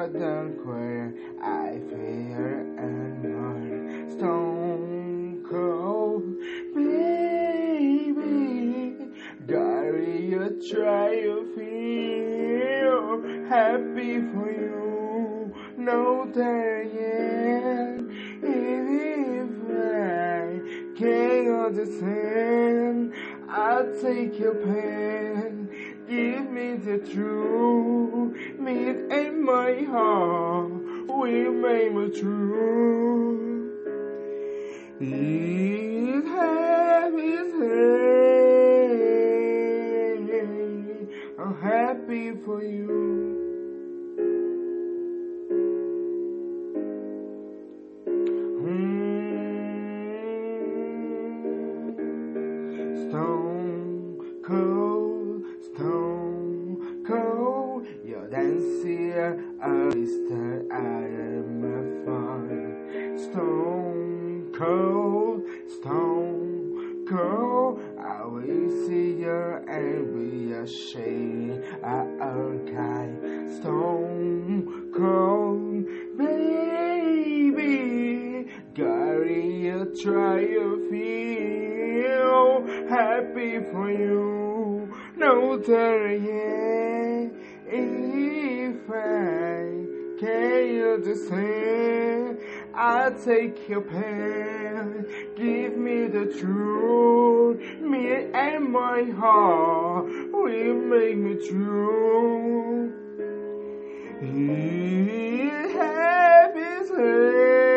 I don't quit, I fear and more. Stone cold, baby. Gary, you try to feel happy for you. No, there yet. If I can't understand, I'll take your pen. Give me the truth. Me and my heart we make me true. It happens, hey, I'm happy for you. Mm. Stone cold, a sister, I am a fun. Stone cold, stone cold. I will see you and be ashamed. I okay. Stone cold, baby. Gary, you try to feel happy for you. No, there yet. If I can't understand, I'll take your pen. Give me the truth. Me and my heart will make me true. Happens, hey,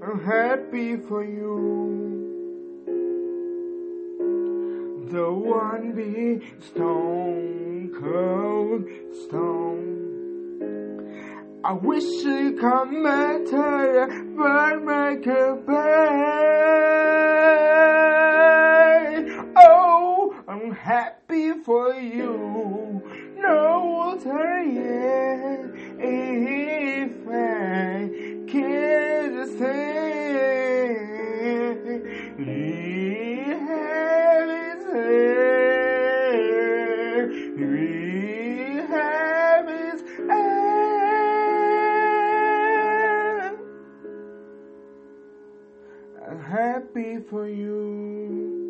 I'm happy for you. The one be stone cold stone. I wish you could matter, but make a pay. Oh, I'm happy for you. No other yet. If I can't stand, happy for you.